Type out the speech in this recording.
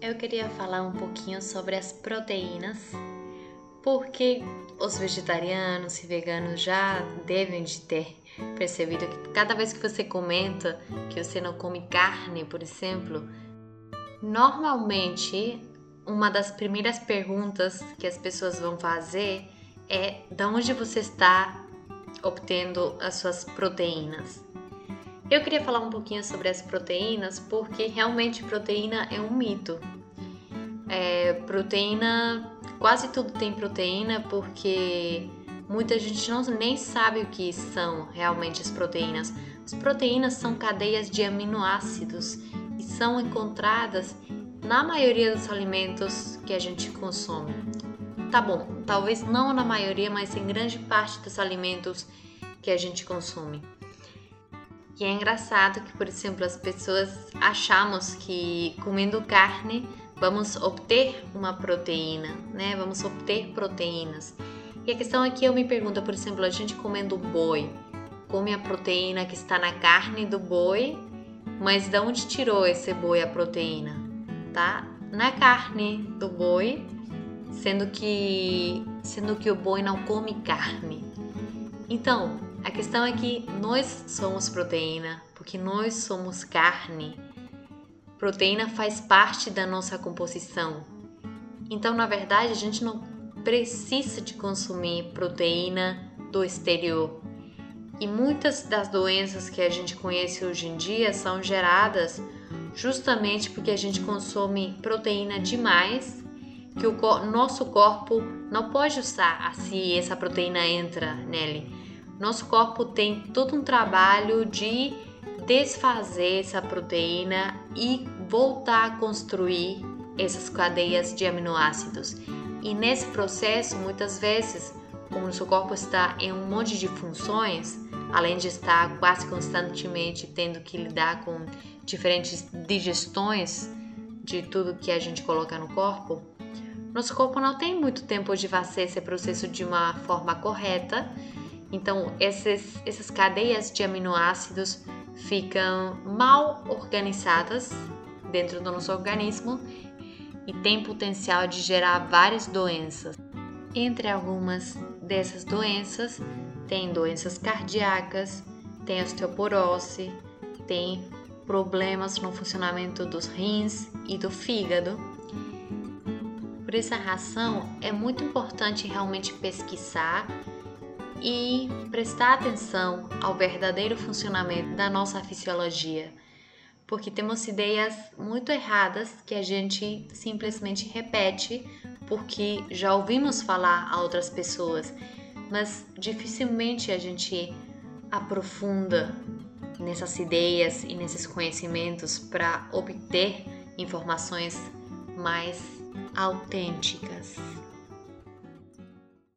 eu queria falar um pouquinho sobre as proteínas, porque os vegetarianos e veganos já devem de ter percebido que cada vez que você comenta que você não come carne, por exemplo, normalmente uma das primeiras perguntas que as pessoas vão fazer é de onde você está obtendo as suas proteínas. Eu queria falar um pouquinho sobre as proteínas porque realmente proteína é um mito. É, proteína, quase tudo tem proteína porque muita gente não, nem sabe o que são realmente as proteínas. As proteínas são cadeias de aminoácidos e são encontradas na maioria dos alimentos que a gente consome. Tá bom, talvez não na maioria, mas em grande parte dos alimentos que a gente consome. E é engraçado que, por exemplo, as pessoas achamos que comendo carne vamos obter uma proteína, né? Vamos obter proteínas. E a questão aqui eu me pergunto, por exemplo, a gente comendo boi, come a proteína que está na carne do boi, mas de onde tirou esse boi a proteína? Tá? Na carne do boi, sendo que sendo que o boi não come carne. Então, a questão é que nós somos proteína, porque nós somos carne. Proteína faz parte da nossa composição. Então, na verdade, a gente não precisa de consumir proteína do exterior. E muitas das doenças que a gente conhece hoje em dia são geradas justamente porque a gente consome proteína demais que o nosso corpo não pode usar se essa proteína entra nele. Nosso corpo tem todo um trabalho de desfazer essa proteína e voltar a construir essas cadeias de aminoácidos. E nesse processo, muitas vezes, como o seu corpo está em um monte de funções, além de estar quase constantemente tendo que lidar com diferentes digestões de tudo que a gente coloca no corpo, nosso corpo não tem muito tempo de fazer esse processo de uma forma correta então, esses, essas cadeias de aminoácidos ficam mal organizadas dentro do nosso organismo e tem potencial de gerar várias doenças. Entre algumas dessas doenças, tem doenças cardíacas, tem osteoporose, tem problemas no funcionamento dos rins e do fígado. Por essa razão, é muito importante realmente pesquisar e prestar atenção ao verdadeiro funcionamento da nossa fisiologia, porque temos ideias muito erradas que a gente simplesmente repete porque já ouvimos falar a outras pessoas, mas dificilmente a gente aprofunda nessas ideias e nesses conhecimentos para obter informações mais autênticas.